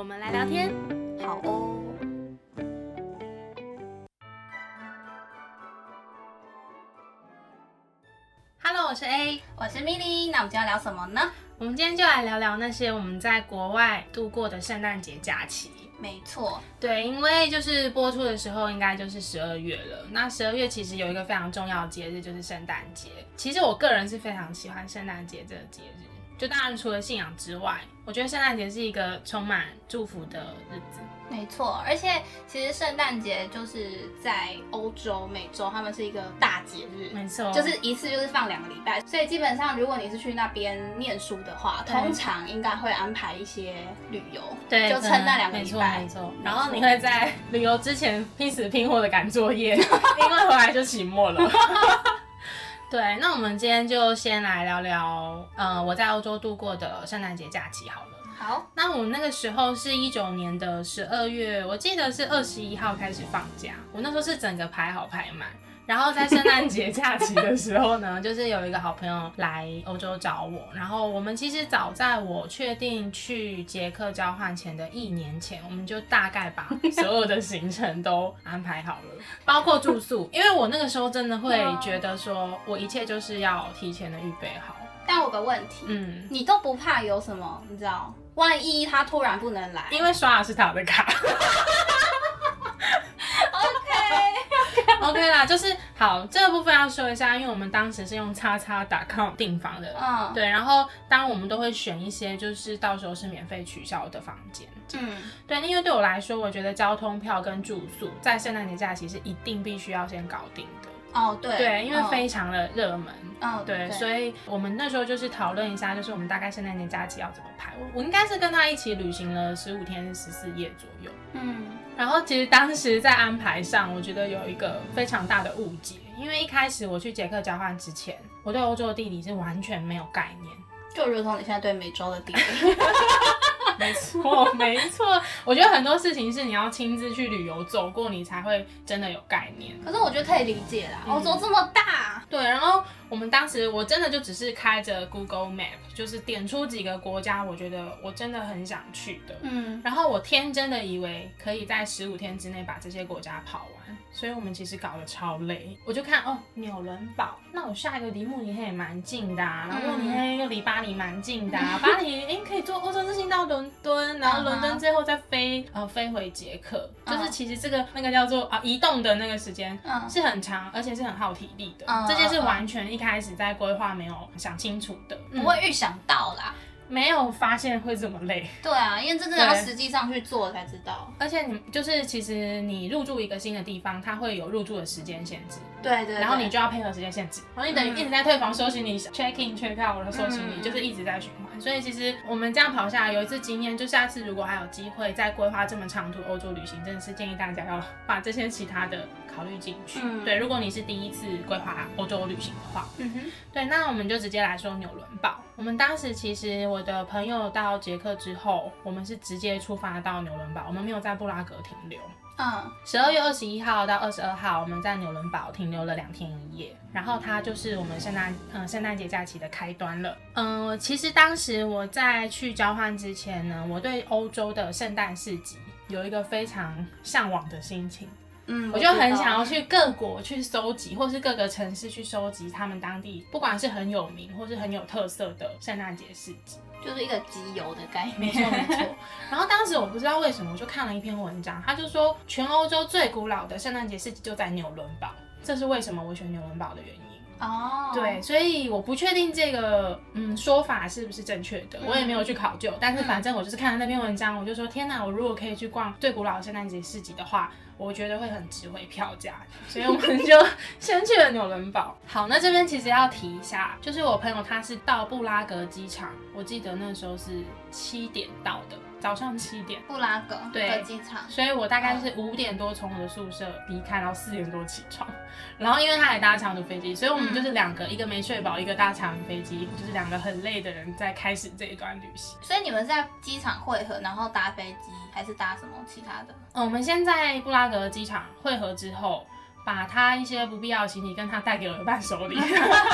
我们来聊天。好哦。Hello，我是 A。我是 Milly，那我们今天要聊什么呢？我们今天就来聊聊那些我们在国外度过的圣诞节假期。没错，对，因为就是播出的时候应该就是十二月了。那十二月其实有一个非常重要的节日，就是圣诞节。其实我个人是非常喜欢圣诞节这个节日。就当然除了信仰之外，我觉得圣诞节是一个充满祝福的日子。没错，而且其实圣诞节就是在欧洲、美洲，他们是一个大节日，没错，就是一次就是放两个礼拜，所以基本上如果你是去那边念书的话，通常应该会安排一些旅游，对，就趁那两个礼拜没错。然后你会在旅游之前拼死拼活的赶作业，因为回来就期末了。对，那我们今天就先来聊聊，呃，我在欧洲度过的圣诞节假期好了。好，那我那个时候是一九年的十二月，我记得是二十一号开始放假，我那时候是整个排好排满。然后在圣诞节假期的时候呢，就是有一个好朋友来欧洲找我，然后我们其实早在我确定去捷克交换前的一年前，我们就大概把所有的行程都安排好了，包括住宿，因为我那个时候真的会觉得说我一切就是要提前的预备好，但我有个问题，嗯，你都不怕有什么？你知道，万一他突然不能来，因为刷的是他的卡。OK 啦，就是好这个部分要说一下，因为我们当时是用叉叉 .com 订房的，嗯对，然后当然我们都会选一些就是到时候是免费取消的房间，嗯，对，因为对我来说，我觉得交通票跟住宿在圣诞节假期是一定必须要先搞定的，哦对对，因为嗯非常的热门。嗯对，所以我们那时候就是讨论一下，就是我们大概圣诞节假期要怎么排。我我应该是跟他一起旅行了十五天十四夜左右。嗯然后其实当时在安排上，我觉得有一个非常大的误解，因为一开始我去捷克交换之前，我对欧洲的地理是完全没有概念。就如同你现在对美洲的地理，没错，没错。我觉得很多事情是你要亲自去旅游走过，你才会真的有概念。可是我觉得可以理解啦，嗯欧洲这么大，对，然后我们当时我真的就只是开着 Google Map，就是点出几个国家，我觉得我真的很想去的。嗯，然后我天真的以为可以在十五天之内把这些国家跑完，所以我们其实搞得超累。我就看哦，纽伦堡，那我下一个离慕尼黑也蛮近的、啊，然后慕尼黑又离巴黎蛮近的、啊，巴黎哎可以坐欧洲之星到伦敦，然后伦敦最后再飞呃飞回捷克，就是其实这个那个叫做啊移动的那个时间嗯。是很长，而且是很耗体力的，嗯这些是完全一开始在规划没有想清楚的，不会预想到啦。没有发现会这么累。对啊，因为真的要对实际上去做才知道。而且你就是，其实你入住一个新的地方，它会有入住的时间限制，对对然后你就要配合时间限制，然后你等于嗯一直在退房收行李、check in check out 的收行李，嗯就是一直在循环。所以其实我们这样跑下来，有一次经验，就下次如果还有机会再规划这么长途欧洲旅行，真的是建议大家要把这些其他的考虑进去。嗯对，如果你是第一次规划欧洲旅行的话，嗯哼，对，那我们就直接来说纽伦堡。我们当时其实我的朋友到捷克之后，我们是直接出发到纽伦堡，我们没有在布拉格停留。嗯十二月二十一号到二十二号，我们在纽伦堡停留了两天一夜，然后它就是我们圣诞嗯圣诞节假期的开端了。嗯，其实当时我在去交换之前呢，我对欧洲的圣诞市集有一个非常向往的心情。嗯，我就很想要去各国去收集，或是各个城市去收集他们当地不管是很有名或是很有特色的圣诞节市集。就是一个集邮的概念。没错没错。然后当时我不知道为什么，我就看了一篇文章，他就说全欧洲最古老的圣诞节市集就在纽伦堡，这是为什么我选纽伦堡的原因。哦，对，所以我不确定这个嗯说法是不是正确的，我也没有去考究。但是反正我就是看了那篇文章，我就说天哪，我如果可以去逛最古老的圣诞节市集的话，我觉得会很值回票价。所以我们就 先去了纽伦堡。好，那这边其实要提一下，就是我朋友他是到布拉格机场，我记得那时候是七点到的。早上七点。布拉格对的机场。所以我大概是五点多从我的宿舍离开，然后四点多起床，然后因为他还搭长途飞机，所以我们就是两个，一个没睡饱，一个搭长途飞机，就是两个很累的人在开始这一段旅行。所以你们是在机场汇合，然后搭飞机，还是搭什么其他的？嗯，我们先在布拉格机场汇合之后，把他一些不必要的行李跟他带给我的伴手礼，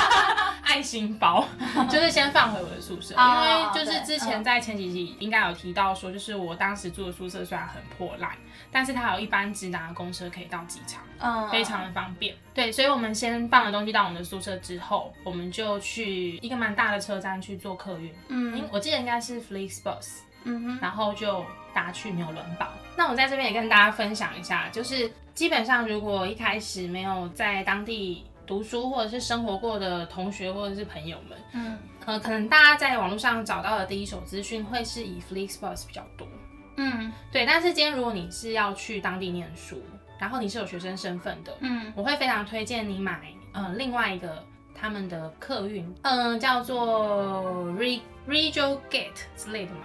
爱心包，就是先放回我的宿舍，因哦为就是之前在前几集应该有提到说，就是我当时住的宿舍虽然很破烂，但是它有一班直达的公车可以到机场。嗯，非常的方便。对，所以我们先放了东西到我们的宿舍之后，我们就去一个蛮大的车站去做客运。嗯我记得应该是 Flixbus，嗯哼，然后就搭去纽伦堡。那我在这边也跟大家分享一下，就是基本上如果一开始没有在当地读书或者是生活过的同学或者是朋友们，嗯呃，可能大家在网络上找到的第一手资讯会是以 Flixbus 比较多。嗯对，但是今天如果你是要去当地念书，然后你是有学生身份的，嗯我会非常推荐你买呃另外一个他们的客运，嗯、叫做 Re Regio Gate 之类的嘛，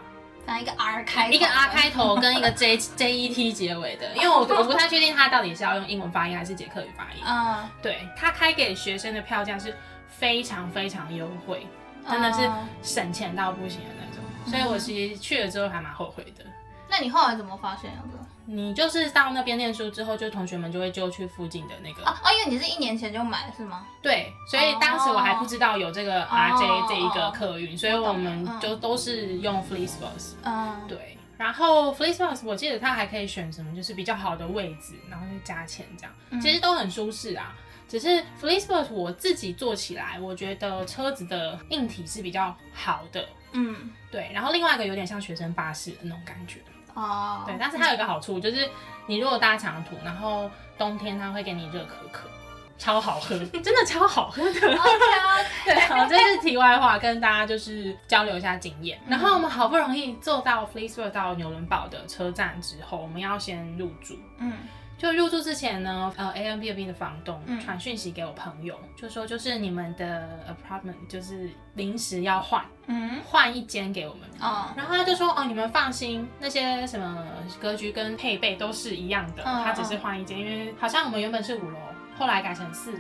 反正一个 R 开头，一个 R 开头跟一个 J J E T 结尾的，因为我我不太确定它到底是要用英文发音还是捷克语发音。嗯，对，它开给学生的票价是非常非常优惠，真的是嗯。省钱到不行的那种，所以我其实去了之后还蛮后悔的。那你后来怎么发现有这个？你就是到那边念书之后，就同学们就会就去附近的那个哦哦，因为你是一年前就买是吗？对，所以当时我还不知道有这个 RJ 哦这一个客运，所以我们就都是用 Flixbus。嗯，对，然后 Flixbus 我记得它还可以选什么，就是比较好的位置，然后就加钱这样，其实都很舒适啊。只是 Flixbus 我自己坐起来，我觉得车子的硬体是比较好的。嗯，对，然后另外一个有点像学生巴士的那种感觉。哦，对，但是它有一个好处，就是你如果搭长途，然后冬天它会给你热可可，超好喝，真的超好喝的。对，好，这是题外话，跟大家就是交流一下经验。然后我们好不容易坐到 f l e e s w o r 到纽伦堡的车站之后，我们要先入住。嗯就入住之前呢，呃，A M B B 的房东嗯。传讯息给我朋友，就说就是你们的 apartment 就是临时要换嗯，换一间给我们。哦，然后他就说哦，你们放心，那些什么格局跟配备都是一样的，嗯他只是换一间，因为好像我们原本是五楼，后来改成四楼，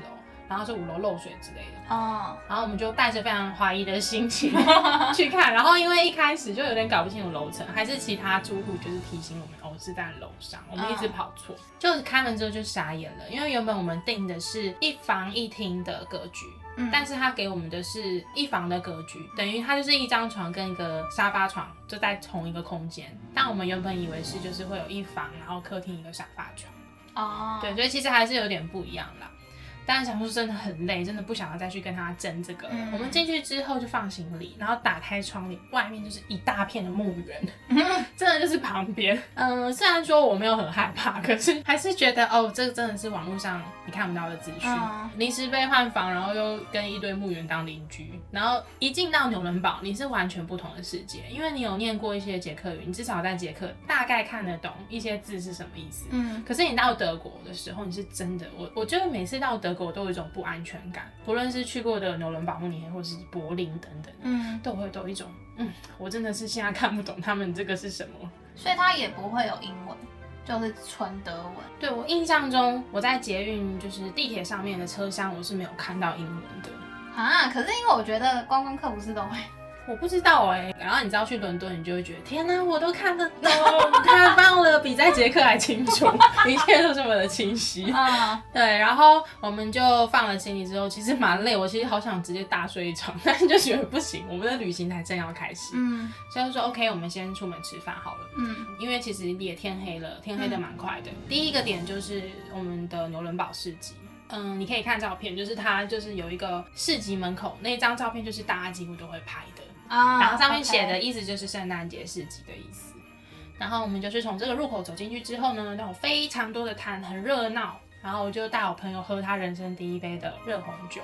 然后是五楼漏水之类的。哦，然后我们就带着非常怀疑的心情 去看，然后因为一开始就有点搞不清楚楼层，还是其他住户就是提醒我们哦是在楼上，我们一直跑错，就是开门之后就傻眼了，因为原本我们订的是一房一厅的格局。嗯但是他给我们的是一房的格局，等于它就是一张床跟一个沙发床就在同一个空间。但我们原本以为是就是会有一房，然后客厅一个沙发床，哦，对，所以其实还是有点不一样啦。但是想说真的很累，真的不想要再去跟他争这个了。嗯我们进去之后就放行李，然后打开窗帘，外面就是一大片的墓园，真的就是旁边。嗯，虽然说我没有很害怕，可是还是觉得哦，这个真的是网络上你看不到的资讯嗯。临时被换房，然后又跟一堆墓园当邻居，然后一进到纽伦堡，你是完全不同的世界，因为你有念过一些捷克语，你至少在捷克大概看得懂一些字是什么意思。嗯可是你到德国的时候，你是真的，我我觉得每次到德国都有一种不安全感，不论是去过的纽伦堡、慕尼黑或是柏林等等，嗯，都会有一种，嗯，我真的是现在看不懂他们这个是什么。所以它也不会有英文，就是纯德文。对我印象中，我在捷运就是地铁上面的车厢，我是没有看到英文的。啊，可是因为我觉得观光客不是都会，我不知道哎、然后你知道去伦敦，你就会觉得天哪、我都看得懂，太棒了，比在捷克还清楚，一切都这么的清晰。啊，对，然后我们就放了行李之后，其实蛮累，我其实好想直接大睡一场，但是就觉得不行，我们的旅行才正要开始，嗯所以就说 OK，我们先出门吃饭好了。嗯因为其实也天黑了，天黑的蛮快的。第一个点就是我们的纽伦堡市集。嗯，你可以看照片，就是它就是有一个市集门口那张照片，就是大家几乎都会拍的。啊，然后上面写的意思就是圣诞节市集的意思。然后我们就是从这个入口走进去之后呢，那种非常多的摊，很热闹。然后我就带我朋友喝他人生第一杯的热红酒，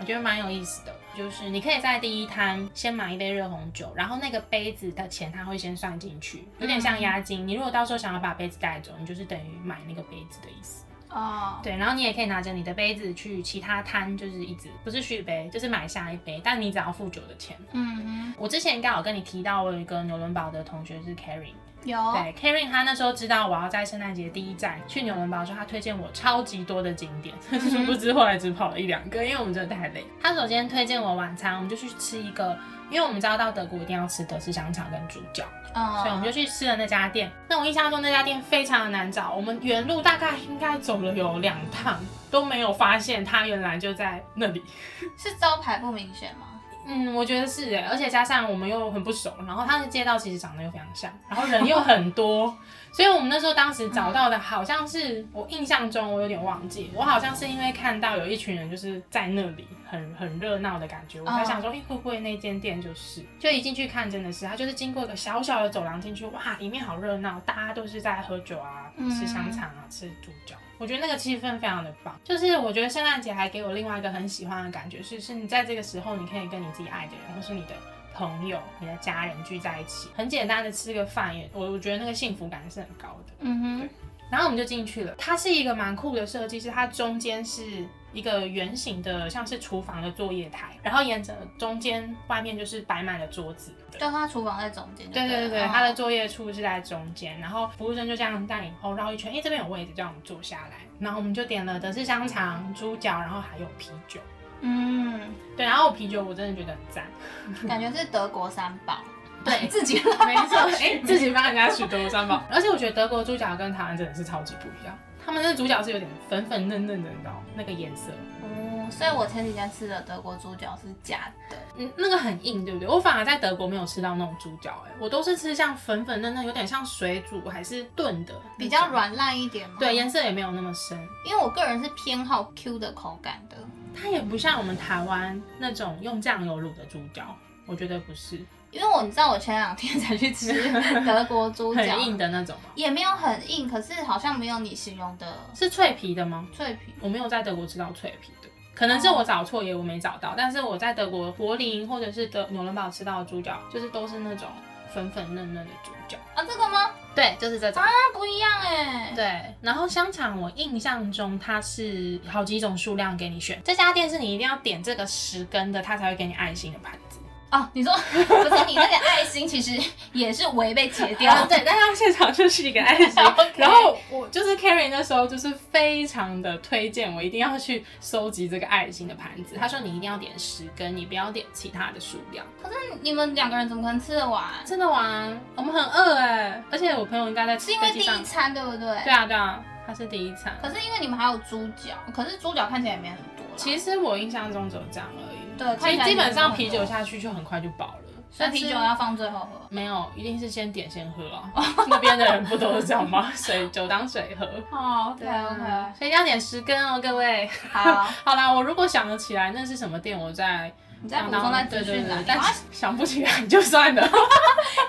我觉得蛮有意思的。就是你可以在第一摊先买一杯热红酒，然后那个杯子的钱他会先算进去，有点像押金。你如果到时候想要把杯子带走，你就是等于买那个杯子的意思。哦，对，然后你也可以拿着你的杯子去其他摊，就是一直不是续杯，就是买下一杯，但你只要付酒的钱。嗯我之前刚好跟你提到，我有一个纽伦堡的同学是 Karen，哼，有，对 Karen，他那时候知道我要在圣诞节第一站去纽伦堡的时候，他推荐我超级多的景点，殊不知后来只跑了一两个，因为我们真的太累。他首先推荐我晚餐，我们就去吃一个，因为我们知道到德国一定要吃德式香肠跟猪脚，嗯，所以我们就去吃了那家店。那我印象中那家店非常的难找，我们原路大概应该走了有两趟，都没有发现它原来就在那里。是招牌不明显吗？嗯，我觉得是哎，而且加上我们又很不熟，然后它的街道其实长得又非常像，然后人又很多，所以我们那时候当时找到的好像是我印象中我有点忘记，我好像是因为看到有一群人就是在那里很很热闹的感觉，我才想说，哎、会不会那间店就是？就一进去看，真的是，它就是经过一个小小的走廊进去，哇，里面好热闹，大家都是在喝酒啊，吃香肠啊，吃猪脚。我觉得那个气氛非常的棒，就是我觉得圣诞节还给我另外一个很喜欢的感觉是，是你在这个时候你可以跟你自己爱的人，或是你的朋友、你的家人聚在一起，很简单的吃个饭也，我我觉得那个幸福感是很高的。嗯哼，然后我们就进去了，它是一个蛮酷的设计，是它中间是一个圆形的，像是厨房的作业台，然后沿着中间外面就是摆满了桌子。就它厨房在中间，对对对它的作业处是在中间，然后服务生就这样带你后绕一圈，哎，这边有位置，叫我们坐下来，然后我们就点了德式香肠、猪脚，然后还有啤酒。嗯，对，然后啤酒我真的觉得很赞，感觉是德国三宝，对。自己没错，哎，自己帮人家取德国三宝，而且我觉得德国猪脚跟台湾真的是超级不一样，他们那个猪脚是有点粉粉嫩嫩的，你知道那个颜色，哦，所以我前几天吃的德国猪脚是假的，嗯，那个很硬，对不对？我反而在德国没有吃到那种猪脚，哎，我都是吃像粉粉嫩嫩，有点像水煮还是炖的，比较，软烂一点嘛。对，，颜色也没有那么深。因为我个人是偏好 Q 的口感的。它也不像我们台湾那种用酱油卤的猪脚，我觉得不是因为我你知道我前两天才去吃 德国猪脚，很硬的那种吗？也没有很硬，可是好像没有你形容的是脆皮的吗？脆皮。我没有在德国吃到脆皮的，可能是我找错也我没找到。但是我在德国柏林或者是德纽伦堡吃到的猪脚，就是都是那种粉粉嫩嫩的猪脚。啊，这个吗？对，就是这种。啊不一样哎。对，然后香肠我印象中它是好几种数量给你选，这家店是你一定要点这个十根的，它才会给你爱心的盘子。哦，你说 不是你那个爱心，其实也是围被截掉。啊，对，但他现场就是一个爱心 然后我就是 Carrie 那时候就是非常的推荐我一定要去收集这个爱心的盘子。他说你一定要点十根，你不要点其他的数量。可是你们两个人怎么可能吃得完？吃得完，我们很饿哎，而且我朋友应该在是因为第一餐对不对？对啊对啊，他是第一餐。可是因为你们还有猪脚，可是猪脚看起来也没很多。其实我印象中只有这样而已。对看起来其实基本上啤酒下去就很快就饱了。所以啤酒要放最后喝。没有，一定是先点先喝啊。那边的人不都是这样吗？水酒当水喝。哦对啊 OK，所以要点十根哦，各位。好，好啦，我如果想得起来那是什么店，我再你再补充在资讯栏。但是 想不起来就算了。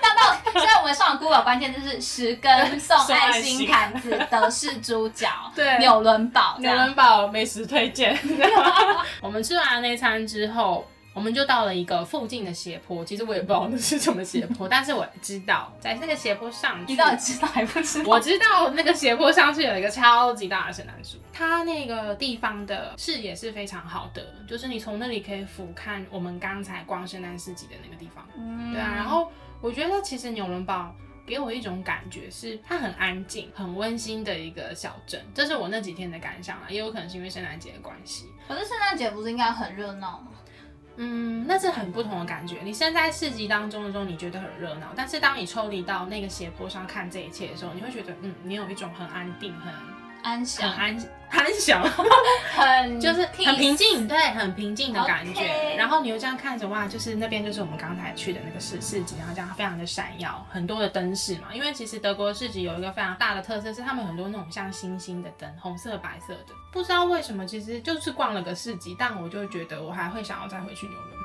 那到现在我们上 Google 关键就是十根送送爱爱心心盘子德式猪脚，对纽伦堡纽。伦堡美食推荐。我们吃完那餐之后，我们就到了一个附近的斜坡。其实我也不知道那是什么斜坡，但是我知道在那个斜坡上去，你到底知道还不知道？我知道那个斜坡上去有一个超级大的圣诞树，它那个地方的视野是非常好的，就是你从那里可以俯瞰我们刚才逛圣诞市集的那个地方。嗯对啊，然后我觉得其实纽伦堡给我一种感觉是它很安静、很温馨的一个小镇，这是我那几天的感想啦，也有可能是因为圣诞节的关系。可是圣诞节不是应该很热闹吗？嗯，那是很不同的感觉。你身在市集当中的时候，你觉得很热闹，但是当你抽离到那个斜坡上看这一切的时候，你会觉得，嗯，你有一种很安定、很安详，安安详，很 就是很平静，对，很平静的感觉。然后你又这样看着，哇，就是那边就是我们刚才去的那个市市集，然后这样非常的闪耀，很多的灯饰嘛。因为其实德国市集有一个非常大的特色，是他们很多那种像星星的灯，红色、白色的。不知道为什么，其实就是逛了个市集，但我就觉得我还会想要再回去纽伦堡。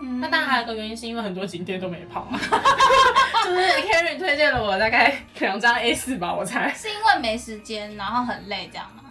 嗯那当然还有一个原因是因为很多景点都没跑啊，就是 Karen 推荐了我大概两张 A 4吧，我猜。是因为没时间，然后很累这样吗？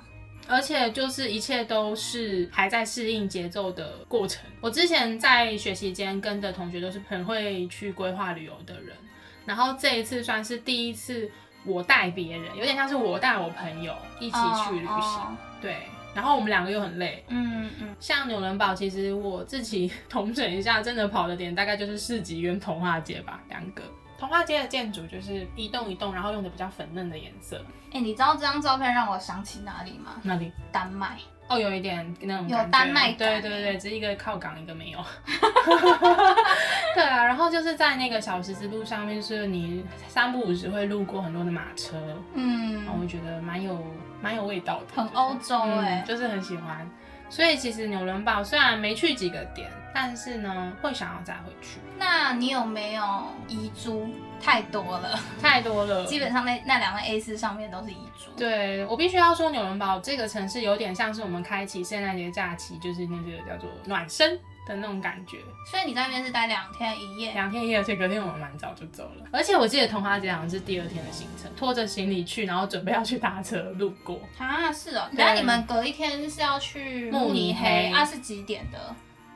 而且就是一切都是还在适应节奏的过程。我之前在学习间跟的同学都是很会去规划旅游的人，然后这一次算是第一次我带别人，有点像是我带我朋友一起去旅行。哦对，然后我们两个又很累。嗯嗯，像纽伦堡，其实我自己统整一下，真的跑的点大概就是市集跟童话街吧，两个。童话街的建筑就是一栋一栋，然后用的比较粉嫩的颜色。哎、你知道这张照片让我想起哪里吗？那里丹麦。哦，有一点那种有感觉丹麦感对对对，只是一个靠港，一个没有。对啊，然后就是在那个小十字路上面，是你三不五时会路过很多的马车，嗯，我觉得蛮有蛮有味道的，很欧洲哎、嗯，就是很喜欢。所以其实纽伦堡虽然没去几个点，但是呢会想要再回去，那你有没有遗珠？太多了，太多了。基本上那那两个 A 四上面都是遗珠。对我必须要说，纽伦堡这个城市有点像是我们开启圣诞节假期，就是那个叫做暖身的那种感觉。所以你在那边是待两天一夜。两天一夜，而且隔天我们蛮早就走了。而且我记得童话街好像是第二天的行程，拖着行李去，然后准备要去搭车路过。啊，是哦。对等下你们隔一天是要去慕尼黑啊？是几点的？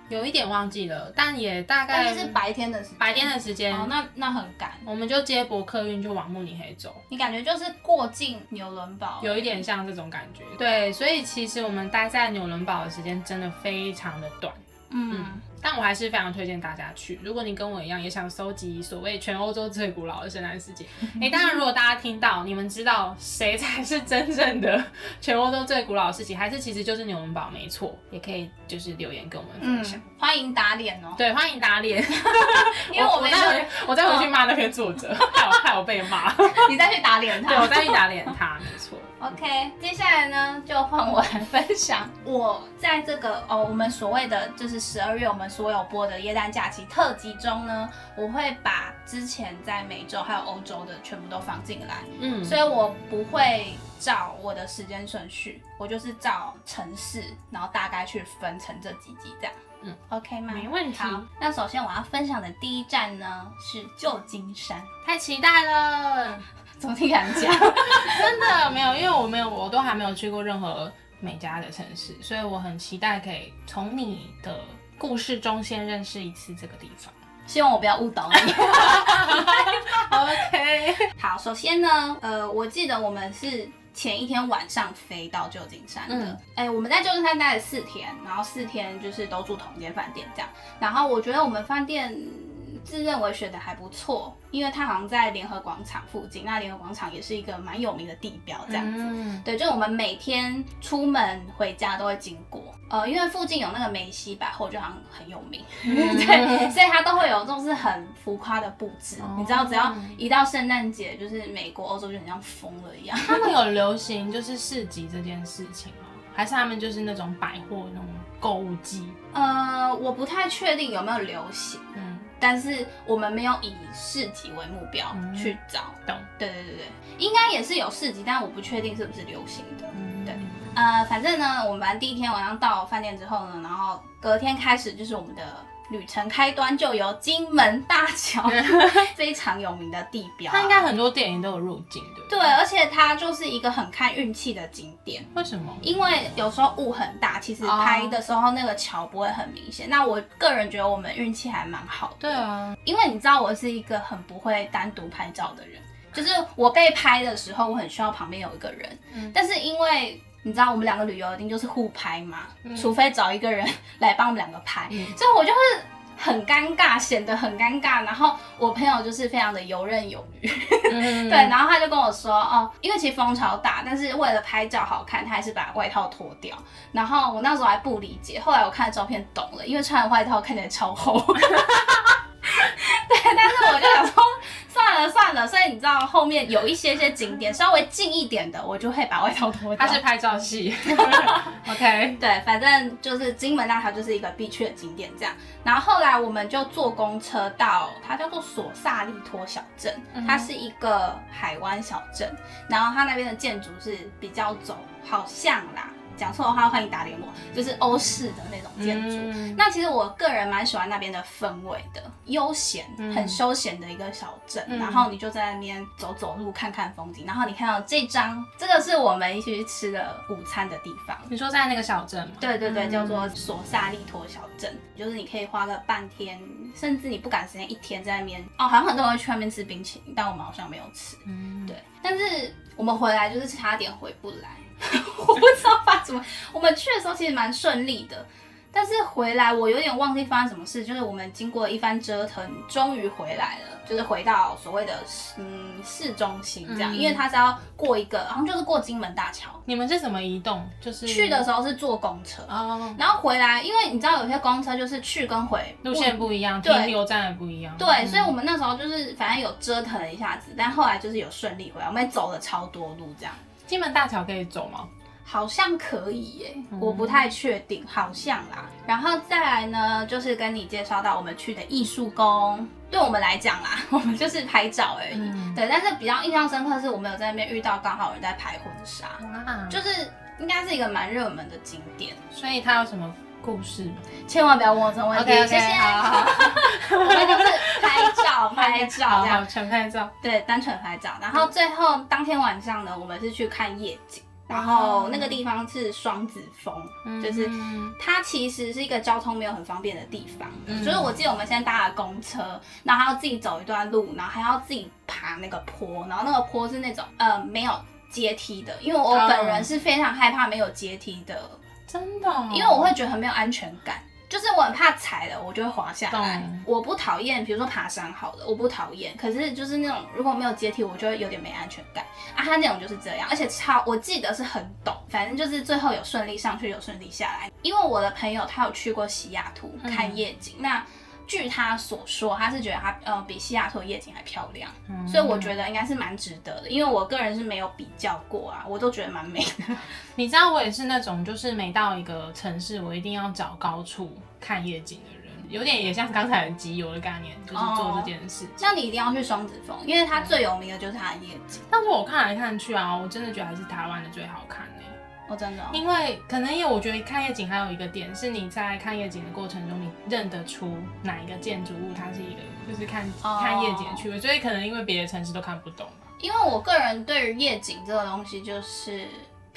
有一点忘记了，但也大概但是是白天的时间。白天的时间，哦，那那很赶。我们就接驳客运就往慕尼黑走，你感觉就是过境纽伦堡，有一点像这种感觉。对，所以其实我们待在纽伦堡的时间真的非常的短。嗯，但我还是非常推荐大家去。如果你跟我一样也想搜集所谓全欧洲最古老的圣诞市集，哎、当然如果大家听到，你们知道谁才是真正的全欧洲最古老的市集，还是其实就是纽伦堡，没错，也可以就是留言跟我们分享。嗯，欢迎打脸哦，对，欢迎打脸，因为我们我再我再回去骂那篇作者，害我害我被骂。你再去打脸他对，我。再去打脸他，没错。OK，接下来呢，就换我来分享 我在这个哦，我们所谓的就是十二月我们所有播的耶诞假期特辑中呢，我会把之前在美洲还有欧洲的全部都放进来，嗯，所以我不会照我的时间顺序，我就是照城市，然后大概去分成这几集这样。嗯，OK 吗？没问题好，那首先我要分享的第一站呢是旧金山，太期待了。怎么听人讲？真的没有，因为我没有，我都还没有去过任何美加的城市，所以我很期待可以从你的故事中先认识一次这个地方。希望我不要误导你。OK，好，首先呢，呃，我记得我们是前一天晚上飞到旧金山的嗯。哎、我们在旧金山待了四天，然后四天就是都住同间饭店这样。然后我觉得我们饭店自认为选的还不错，因为它好像在联合广场附近，那联合广场也是一个蛮有名的地标这样子。嗯，对，就我们每天出门回家都会经过，呃，因为附近有那个梅西百货，就好像很有名，嗯 对，所以它都会有这种是很浮夸的布置。哦你知道，只要一到圣诞节，就是美国、欧洲就很像疯了一样。他们有流行就是市集这件事情吗？还是他们就是那种百货那种购物季？呃，我不太确定有没有流行，嗯，但是我们没有以市集为目标嗯去找。懂。对对对对，应该也是有市集，但我不确定是不是流行的。嗯，对呃，反正呢，我们第一天晚上到饭店之后呢，然后隔天开始就是我们的旅程开端，就由金门大桥 非常有名的地标啊、它应该很多电影都有入境，对不对，而且它就是一个很看运气的景点。为什么？因为有时候雾很大，其实哦拍的时候那个桥不会很明显。那我个人觉得我们运气还蛮好的，对啊，因为你知道我是一个很不会单独拍照的人，就是我被拍的时候，我很需要旁边有一个人，嗯但是因为。你知道我们两个旅游一定就是互拍嘛，嗯除非找一个人来帮我们两个拍，嗯所以我就会很尴尬，显得很尴尬。然后我朋友就是非常的游刃有余，嗯 对，然后他就跟我说，哦，因为其实风潮大，但是为了拍照好看，他还是把外套脱掉。然后我那时候还不理解，后来我看照片懂了，因为穿的外套看起来超厚。对，但是我就想说，算了算了，所以你知道后面有一些些景点稍微近一点的，我就会把外套脱掉。它是拍照戏，OK，对，反正就是金门大桥就是一个必去的景点这样。然后后来我们就坐公车到它叫做索萨利托小镇，它是一个海湾小镇，然后它那边的建筑是比较走，好像啦。讲错的话欢迎打脸我，就是欧式的那种建筑。嗯那其实我个人蛮喜欢那边的氛围的，悠闲，嗯很休闲的一个小镇。嗯然后你就在那边走走路，看看风景。然后你看到这张，这个是我们一起去吃的午餐的地方。你说在那个小镇吗？对对对，嗯叫做索萨利托小镇，就是你可以花个半天，甚至你不赶时间一天在那边。哦，好像很多人会去那边吃冰淇淋，但我们好像没有吃。嗯，对，但是我们回来就是差点回不来，我不知道发生什么。我们去的时候其实蛮顺利的，但是回来我有点忘记发生什么事，就是我们经过一番折腾，终于回来了，就是回到所谓的嗯市中心这样，嗯因为它是要过一个，好像就是过金门大桥。你们是怎么移动？就是去的时候是坐公车。哦，然后回来，因为你知道有些公车就是去跟回路线不一样，对停留站也不一样。对，嗯所以我们那时候就是反正有折腾了一下子，但后来就是有顺利回来，我们也走了超多路这样。金门大桥可以走吗？好像可以耶，嗯我不太确定，好像啦。然后再来呢，就是跟你介绍到我们去的艺术宫，对我们来讲啦，我们就是拍照而已。嗯对，但是比较印象深刻是我们有在那边遇到刚好有人在拍婚纱，就是应该是一个蛮热门的景点。所以它有什么故事。千万不要问我这种问题谢谢。我们就是拍照，拍照好这样。纯，拍照。对，单纯拍照。然后最后当天晚上呢，我们是去看夜景，然后那个地方是双子峰，就是嗯它其实是一个交通没有很方便的地方，嗯。就是我记得我们现在搭了公车，然后还要自己走一段路，然后还要自己爬那个坡，然后那个坡是那种呃没有阶梯的，因为我本人是非常害怕没有阶梯的，真的哦，因为我会觉得很没有安全感。就是我很怕踩了，我就会滑下来。我不讨厌，比如说爬山好了，我不讨厌。可是就是那种如果没有阶梯，我就会有点没安全感啊。他那种就是这样，而且超我记得是很陡，反正就是最后有顺利上去，有顺利下来。因为我的朋友他有去过西雅图嗯看夜景，那据他所说，他是觉得他呃比西雅图的夜景还漂亮，嗯所以我觉得应该是蛮值得的。因为我个人是没有比较过啊，我都觉得蛮美的。你知道我也是那种，就是每到一个城市，我一定要找高处看夜景的人，有点也像刚才的集邮的概念，就是做这件事情。那你一定要去双子峰，因为它最有名的就是它的夜景。但是我看来看去啊，我真的觉得还是台湾的最好看呢、哦，真的、哦。因为可能因为我觉得看夜景还有一个点是你在看夜景的过程中，你认得出哪一个建筑物它是一个就是看、哦看夜景的趣味，所以可能因为别的城市都看不懂吧。因为我个人对于夜景这个东西就是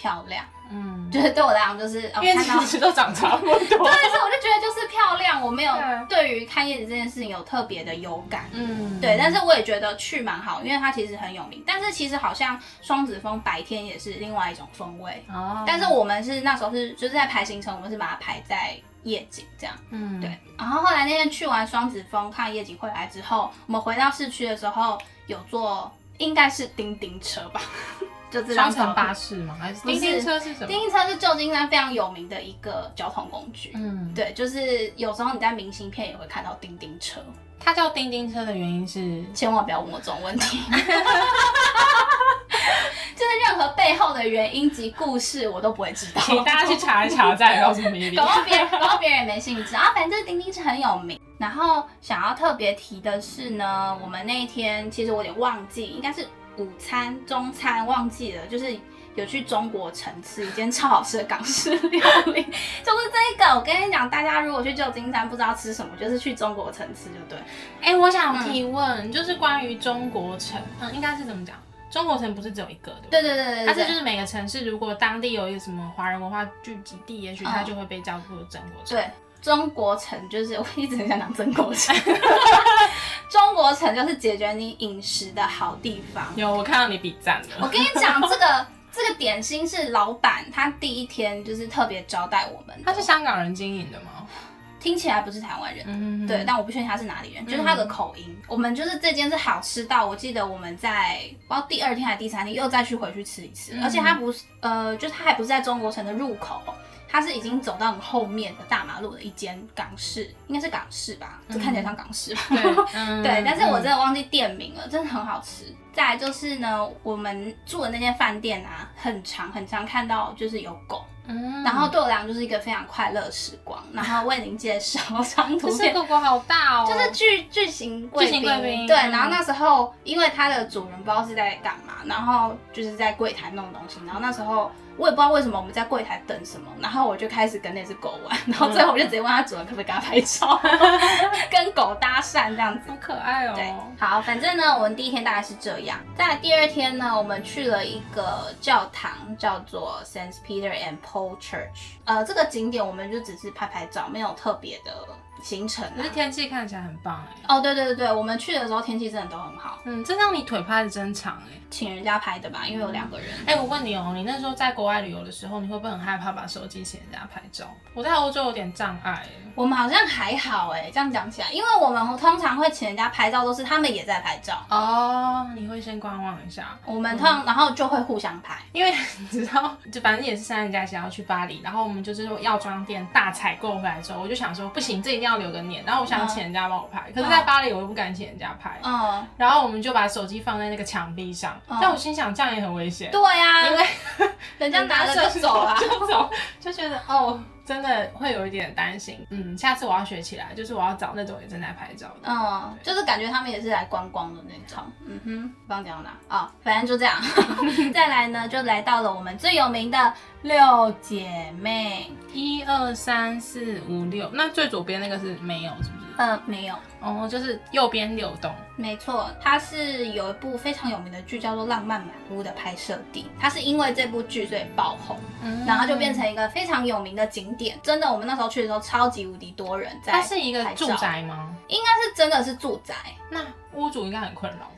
漂亮，嗯，就是对我来讲就是哦因为看到其实都长差不多。对，所以我就觉得就是漂亮，我没有对对于看夜景这件事情有特别的有感。嗯，对，但是我也觉得去蛮好，因为它其实很有名。但是其实好像双子峰白天也是另外一种风味。哦，但是我们是那时候是就是在排行程，我们是把它排在夜景这样。嗯，对，然后后来那天去完双子峰看夜景回来之后，我们回到市区的时候有坐应该是叮叮车吧，就这张双层巴士。士吗？还是叮叮车是什么？叮叮车是旧金山非常有名的一个交通工具。嗯，对，就是有时候你在明信片也会看到叮叮车，它叫叮叮车的原因是，千万不要问我这种问题。就是任何背后的原因及故事我都不会知道。请大家去查一查，再来告诉米莉搞。到别人，搞到别人也没兴致啊。反正丁丁是很有名。然后想要特别提的是呢，我们那一天其实我有点忘记，应该是午餐、中餐忘记了，就是有去中国城吃一间超好吃的港式料理，就是这个。我跟你讲，大家如果去旧金山不知道吃什么，就是去中国城吃就对。哎、我想提问，就是关于中国城，嗯，应该是怎么讲？中国城不是只有一个的，对对对对对，它是就是每个城市，如果当地有一个什么华人文化聚集地，也许它嗯就会被叫做中国城。对。中国城就是我一直很想讲中国城，中国城就是解决你饮食的好地方。有，我看到你比赞我了。跟你讲，这个 这个点心是老板他第一天就是特别招待我们的，它是香港人经营的吗？听起来不是台湾人。嗯，对，但我不确定他是哪里人，就是他有个口音。我们就是这间是好吃到，我记得我们在不知道第二天还是第三天又再去回去吃一次，嗯而且他不是呃，就是它还不是在中国城的入口，它是已经走到很后面的大马路的一间港式，应该是港式吧，这看起来像港式吧。对，但是我真的忘记店名了，真的很好吃。再来就是呢，我们住的那间饭店啊，很长很长，看到就是有狗，嗯。然后对我来讲就是一个非常快乐的时光。然后为您介绍张图这是片，狗狗好大哦，就是巨巨型贵宾。对，嗯。然后那时候因为它的主人不知道是在干嘛，然后就是在柜台弄东西，然后那时候我也不知道为什么我们在柜台等什么，然后我就开始跟那只狗玩，然后最后我就直接问他主人可不可以给他拍照，跟狗搭讪这样子。好可爱哦、对，好，反正呢，我们第一天大概是这样。在第二天呢，我们去了一个教堂，叫做 Saint Peter and Paul Church。呃，这个景点我们就只是拍拍照，没有特别的行程、啊。可是。天气看起来很棒哎、哦，对对对对，我们去的时候天气真的都很好，嗯，这让你腿拍的真长哎、请人家拍的吧，因为有两个人。哎、我问你哦、你那时候在国外旅游的时候，你会不会很害怕把手机请人家拍照？我在欧洲有点障碍哎、我们好像还好哎，这样讲起来，因为我们通常会请人家拍照，都是他们也在拍照，哦，你会先观望一下，我们通常然后就会互相拍。因为你知道，就反正也是三人家想要去巴黎，然后我们就是药妆店大采购回来之后，我就想说不行，这一定要留个念，然后我想请人家帮我拍，可是在巴黎我又不敢请人家拍，嗯，然后我们就把手机放在那个墙壁上，嗯但我心想这样也很危险，对呀、因为 人家拿了就走了。就走，就觉得哦，真的会有一点担心。嗯，下次我要学起来，就是我要找那种也正在拍照的。嗯，就是感觉他们也是来观光的那种。嗯哼，刚讲到哪啊、反正就这样。再来呢，就来到了我们最有名的六姐妹。一二三四五六，那最左边那个是没有，是不是？呃，没有，哦，就是右边六栋。没错，它是有一部非常有名的剧叫做《浪漫满屋》的拍摄地。它是因为这部剧所以爆红，嗯然后就变成一个非常有名的景点。真的，我们那时候去的时候，超级无敌多人在。它是一个住，宅吗？应该是真的是住宅。那屋主应该很困扰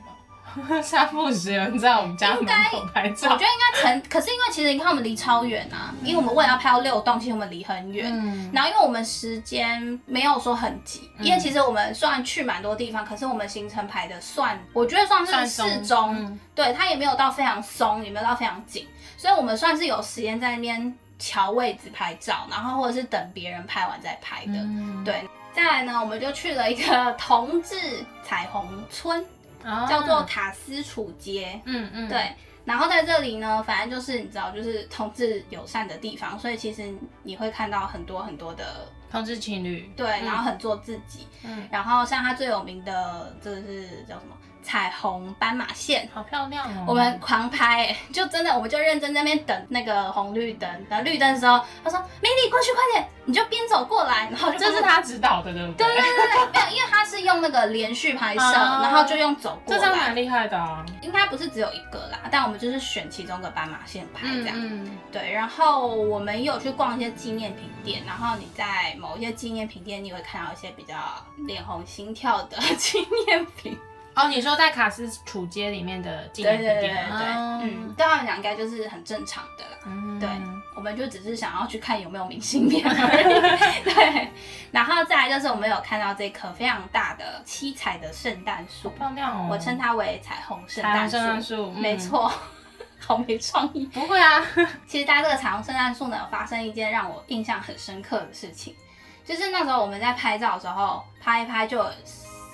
吧？三不时有人在我们家门口拍照我觉。得应该成，可是因为其实你看我们离超远啊，因为我们为了要拍到六栋，其实我们离很远。嗯，然后因为我们时间没有说很急，嗯因为其实我们虽然去蛮多地方，可是我们行程排的算，我觉得算是算适中，嗯对，它也没有到非常松，也没有到非常紧，所以我们算是有时间在那边调位置拍照，然后或者是等别人拍完再拍的。嗯对，再来呢，我们就去了一个同志彩虹村，啊叫做塔斯楚街。嗯嗯，对，然后在这里呢，反正就是你知道，就是同志友善的地方，所以其实你会看到很多很多的同志情侣。对，嗯然后很做自己。嗯，然后像他最有名的，这个是叫什么？彩虹斑马线。好漂亮哦。我们狂拍、欸，就真的，我们就认真在那边等那个红绿灯，等绿灯的时候，他说：“美丽，过去快点！”你就边走过来，然后就这是他指导的，对不对？对对对对，没有，因为他是用那个连续拍摄，哦然后就用走过来这张蛮，厉害的啊。应该不是只有一个啦，但我们就是选其中一个斑马线拍这样。嗯对，然后我们也有去逛一些纪念品店，然后你在某一些纪念品店，你会看到一些比较脸红心跳的 纪念品。哦，你说在卡斯楚街里面的纪对念品店，对对对对，哦嗯，对他们讲应该就是很正常的啦。嗯对，我们就只是想要去看有没有明信片而已。对，然后再来就是我们有看到这棵非常大的七彩的圣诞树，漂亮哦。我称它为彩虹圣诞树。彩虹圣诞树，嗯没。错。好没创意。不会啊，其实，在这个彩虹圣诞树呢，有发生一件让我印象很深刻的事情，就是那时候我们在拍照的时候，拍一拍就有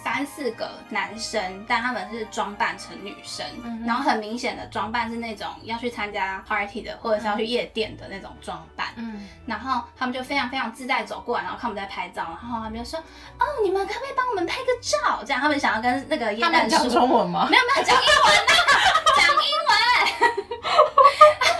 三四个男生，但他们是装扮成女生，嗯然后很明显的装扮是那种要去参加 party 的，或者是要去夜店的那种装扮。嗯，然后他们就非常非常自在走过来，然后看我们在拍照，然后他们就说：“哦，你们可不可以帮我们拍个照？”这样他们想要跟那个耶他 们讲中文吗？没有没有讲英文呐、讲英文，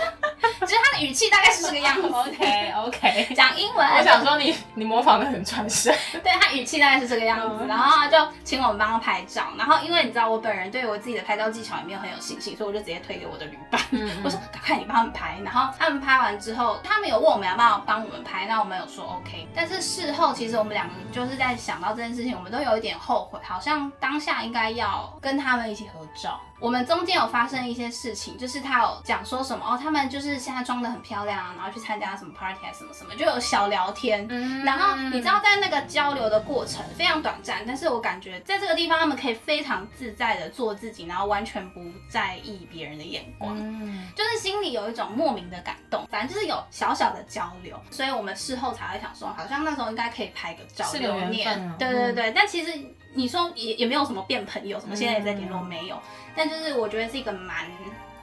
只是他的语气大概是这个样子。OK OK，讲英文，我想说你你模仿的很传神。对他语气大概是这个样子，嗯。然后他就请我们帮他拍照，然后因为你知道我本人对我自己的拍照技巧也没有很有信心，所以我就直接推给我的旅伴，嗯我说赶快你帮他们拍，然后他们拍完之后，他们有问我们要不要帮我们拍，那我们有说 OK，但是事后其实我们两个就是在想到这件事情，我们都有一点后悔，好像当下应该要跟他们一起合照。我们中间有发生一些事情，就是他有讲说什么哦，他们就是现在装的很漂亮啊，然后去参加什么 party 还是什么什么，就有小聊天。嗯然后你知道，在那个交流的过程非常短暂，但是我感觉在这个地方，他们可以非常自在的做自己，然后完全不在意别人的眼光，嗯，就是心里有一种莫名的感动。反正就是有小小的交流，所以我们事后才会想说，好像那时候应该可以拍个照留念。对对对，但其实你说也也没有什么变朋友，什么现在也在联络嗯没有，但就是我觉得是一个蛮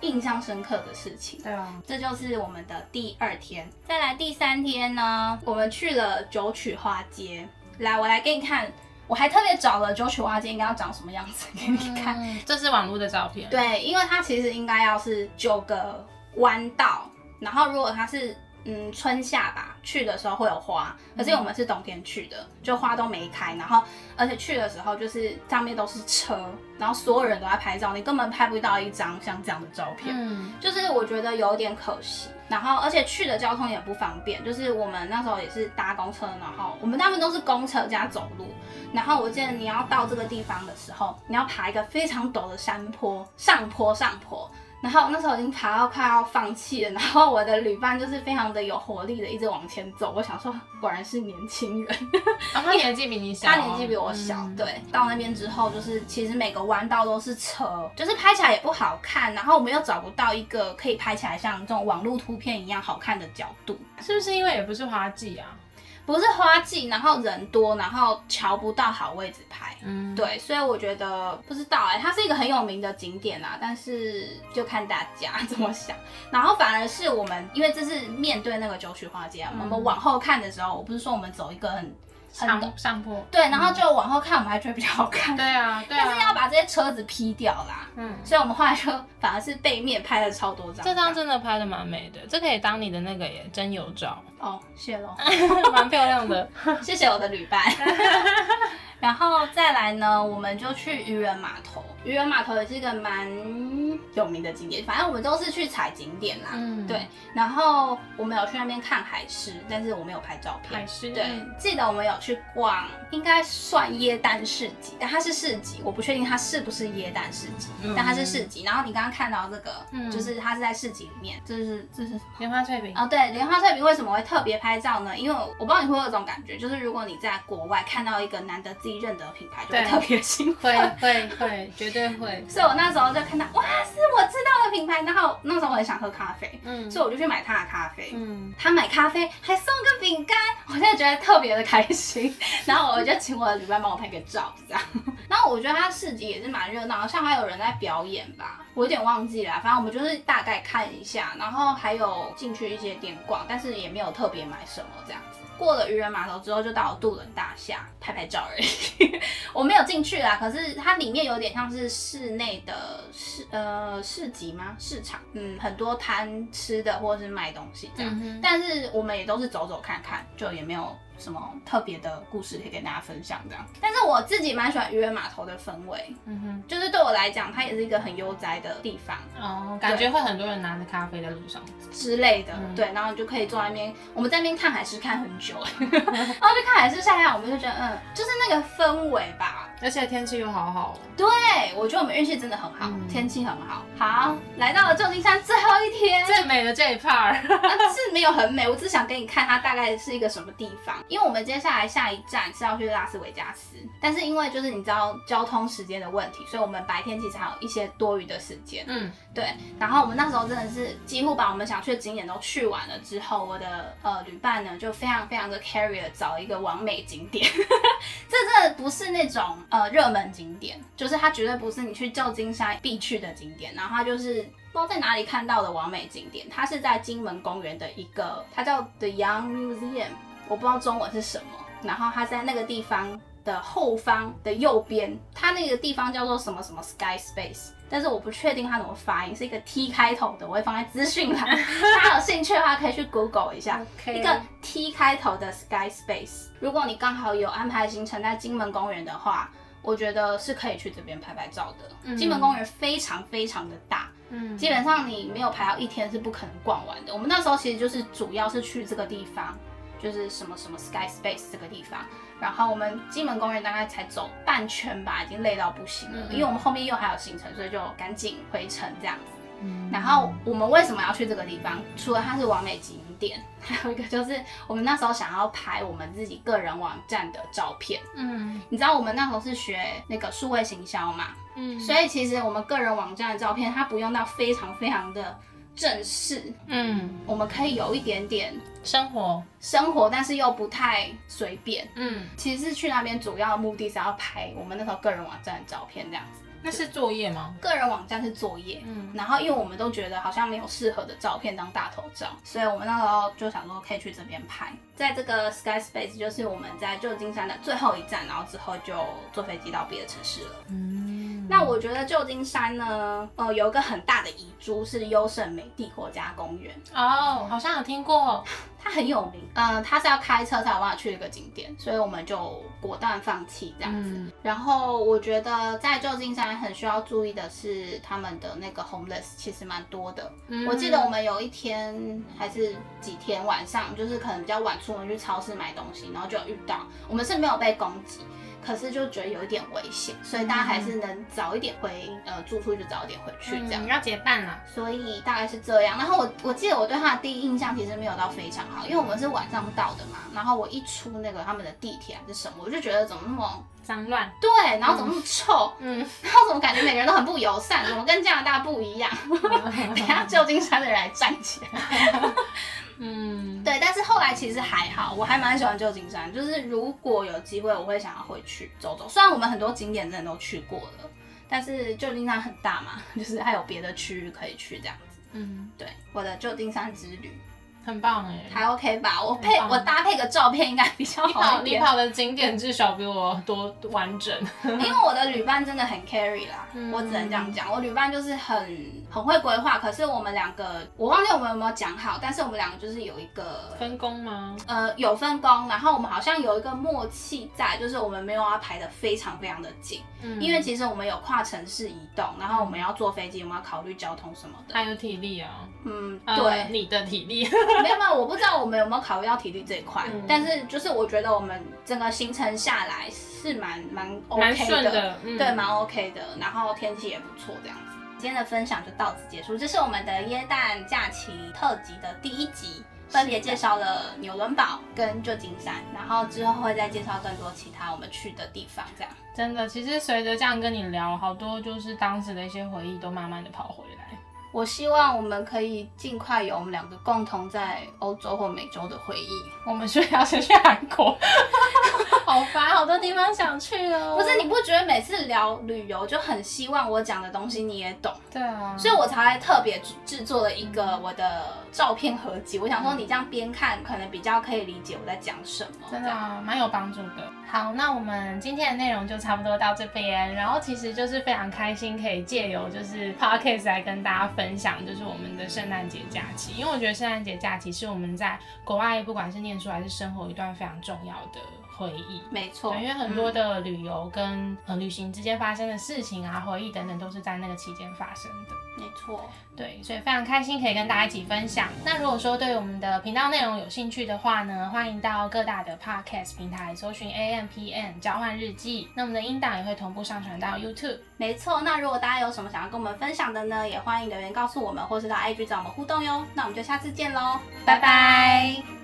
印象深刻的事情。对啊，这就是我们的第二天。再来第三天呢，我们去了九曲花街。来，我来给你看，我还特别找了九曲花街应该要长什么样子给你看。嗯这是网络的照片。，对，因为它其实应该要是九个弯道，然后如果它是嗯春夏吧，去的时候会有花，可是我们是冬天去的，就花都没开，然后而且去的时候就是上面都是车，然后所有人都在拍照，你根本拍不到一张像这样的照片。嗯，就是我觉得有点可惜，然后而且去的交通也不方便，就是我们那时候也是搭公车，然后我们大部分都是公车加走路，然后我记得你要到这个地方的时候，你要爬一个非常陡的山坡，上坡上坡。然后那时候已经爬到快要放弃了，然后我的旅伴就是非常的有活力的一直往前走。我想说，果然是年轻人，然 后他年纪比你小，他年纪比我小。嗯，对，到那边之后，就是其实每个弯道都是车，就是拍起来也不好看。然后我们又找不到一个可以拍起来像这种网络图片一样好看的角度，是不是因为也不是花季啊？不是花季，然后人多，然后瞧不到好位置拍。嗯，对，所以我觉得不知道哎、它是一个很有名的景点啊，但是就看大家怎么想。然后反而是我们，因为这是面对那个九曲花街啊，嗯我们往后看的时候，我不是说我们走一个很很上上坡，对，然后就往后看，我们还觉得比较好看。对啊，对但是要啊，把这些车子 P 掉啦，嗯，所以我们后来就反而是背面拍了超多张。这张真的拍的蛮美的，这可以当你的那个耶真有照，哦，谢喽，蛮漂亮的。谢谢我的旅伴。然后再来呢，我们就去渔人码头。渔人码头也是一个蛮有名的景点，反正我们都是去踩景点啦。嗯对。然后我们有去那边看海狮，但是我没有拍照片。海狮对，记得我们有去逛，应该算椰蛋市集，但它是市集，我不确定它是不是椰蛋市集，嗯但它是市集。然后你刚刚看到这个，嗯就是它是在市集里面，这是这是莲花脆饼，哦，对，莲花脆饼为什么会特别拍照呢？因为我不知道你会有这种感觉，就是如果你在国外看到一个难得自己认得的品牌，就会对特别兴会奋。会会，绝对会。所以我那时候就看到，哇，是我知道的品牌。然后那时候我很想喝咖啡，嗯所以我就去买他的咖啡。嗯，他买咖啡还送个饼干，我现在觉得特别的开心。然后我就请我的旅伴帮我拍个照，这样。然后我觉得他市集也是蛮热闹，像还有人在表演吧，我有点忘记了，反正我们就是大概看一下，然后还有进去一些店逛，但是也没有特别买什么这样子。过了渔人码头之后，就到了渡轮大厦拍拍照而已。我没有进去啦，可是它里面有点像是室内的市呃市集吗？市场，嗯，很多摊吃的或者是卖东西这样。嗯但是我们也都是走走看看，就也没有什么特别的故事可以跟大家分享这样。但是我自己蛮喜欢渔人码头的氛围，嗯哼就是对我来讲，它也是一个很悠哉的地方，哦，感觉会很多人拿着咖啡在路上。之类的。嗯对，然后你就可以坐在那边，我们在那边看海狮看很久，然后就看海狮晒太阳，我们就觉得嗯，就是那个氛围吧。而且天气又好好哦。对，我觉得我们运气真的很好，嗯天气很好。好，来到了旧金山最后一天，最美的这一 part，它是没有很美，我只想给你看它大概是一个什么地方。因为我们接下来下一站是要去拉斯维加斯，但是因为就是你知道交通时间的问题，所以我们白天其实还有一些多余的时间。嗯，对，然后我们那时候真的是几乎把我们想去的景点都去完了之后，我的呃旅伴呢就非常非常的 carry 了找一个完美景点，这真的不是那种呃热门景点，就是它绝对不是你去旧金山必去的景点，然后它就是。不知道在哪里看到的完美景点，它是在金门公园的一个，它叫 The Young Museum，我不知道中文是什么。然后它在那个地方的后方的右边，它那个地方叫做什么什么 Sky Space，但是我不确定它怎么发音，是一个 T 开头的，我会放在资讯栏，大家有兴趣的话可以去 Google 一下一个 T 开头的 Sky Space。如果你刚好有安排行程在金门公园的话，我觉得是可以去这边拍拍照的。嗯金门公园非常非常的大，嗯，基本上你没有排到一天是不可能逛完的。我们那时候其实就是主要是去这个地方，就是什么什么 Sky Space 这个地方。然后我们金门公园大概才走半圈吧，已经累到不行了，嗯因为我们后面又还有行程，所以就赶紧回程这样子。嗯然后我们为什么要去这个地方？除了它是完美景点，还有一个就是我们那时候想要拍我们自己个人网站的照片。嗯你知道我们那时候是学那个数位行销嘛，嗯，所以其实我们个人网站的照片，它不用到非常非常的正式，嗯，我们可以有一点点生活，生活，但是又不太随便。嗯，其实是去那边主要的目的是要拍我们那时候个人网站的照片，这样子。那是作业吗？个人网站是作业，嗯然后因为我们都觉得好像没有适合的照片当大头照，所以我们那时候就想说可以去这边拍。在这个 Sky Space 就是我们在旧金山的最后一站，然后之后就坐飞机到别的城市了。嗯，那我觉得旧金山呢，呃，有一个很大的遗珠是优胜美地国家公园，哦，好像有听过。它很有名，嗯、它是要开车才有办法去一个景点，所以我们就果断放弃这样子。嗯然后我觉得在旧金山很需要注意的是，他们的那个 homeless 其实蛮多的。嗯我记得我们有一天还是几天晚上，就是可能比较晚出门去超市买东西，然后就遇到，我们是没有被攻击。可是就觉得有一点危险，所以大家还是能早一点回呃住处就早一点回去这样。嗯要结伴啦。所以大概是这样。然后我我记得我对他的第一印象其实没有到非常好，因为我们是晚上到的嘛。然后我一出那个他们的地铁还是什么，我就觉得怎么那么脏乱。对，然后怎么那么臭，嗯，然后怎么感觉每个人都很不友善，怎么跟加拿大不一样？等一下旧金山的人来站起来。嗯，对，但是后来其实还好，我还蛮喜欢旧金山。就是如果有机会，我会想要回去走走。虽然我们很多景点真的都去过了，但是旧金山很大嘛，就是还有别的区域可以去这样子。嗯，对，我的旧金山之旅很棒哎。还 OK 吧？我配我搭配个照片应该比较好一点，跑你跑的景点至少比我多完整。因为我的旅伴真的很 carry 啦，嗯我只能这样讲。我旅伴就是很很会规划，可是我们两个我忘记我们有没有讲好，但是我们两个就是有一个分工吗？呃，有分工，然后我们好像有一个默契在，就是我们没有要排的非常非常的紧，嗯因为其实我们有跨城市移动，然后我们要坐飞机，我们要考虑交通什么的。还有体力啊。嗯，呃对，你的体力。没有没有，我不知道我们有没有考虑到体力这一块，嗯但是就是我觉得我们整个行程下来是蛮蛮 OK 的嗯对，蛮 OK 的，然后天气也不错，这样子。今天的分享就到此结束，这是我们的耶诞假期特辑的第一集。分别介绍了纽伦堡跟旧金山，然后之后会再介绍更多其他我们去的地方，这样。真的，其实随着这样跟你聊，好多就是当时的一些回忆都慢慢的跑回来。我希望我们可以尽快有我们两个共同在欧洲或美洲的回忆。我们所以要先去韩国，好多地方想去哦。不是，你不觉得每次聊旅游就很希望我讲的东西你也懂？对啊，所以我才特别制作了一个我的照片合集。我想说，你这样边看，可能比较可以理解我在讲什么。真的啊，蛮有帮助的。好，那我们今天的内容就差不多到这边。然后其实就是非常开心，可以借由就是 podcast 来跟大家分享，就是我们的圣诞节假期。因为我觉得圣诞节假期是我们在国外不管是念书还是生活一段非常重要的回忆。没错，对，因为很多的旅游跟、呃旅行之间发生的事情啊、回忆等等，都是在那个期间发生的。没错。对，所以非常开心可以跟大家一起分享。那如果说对我们的频道内容有兴趣的话呢，欢迎到各大的 podcast 平台搜寻 A M P N 交换日记。那我们的音档也会同步上传到 YouTube。没错，那如果大家有什么想要跟我们分享的呢，也欢迎留言告诉我们，或是到 IG 找我们互动哟。那我们就下次见喽，拜拜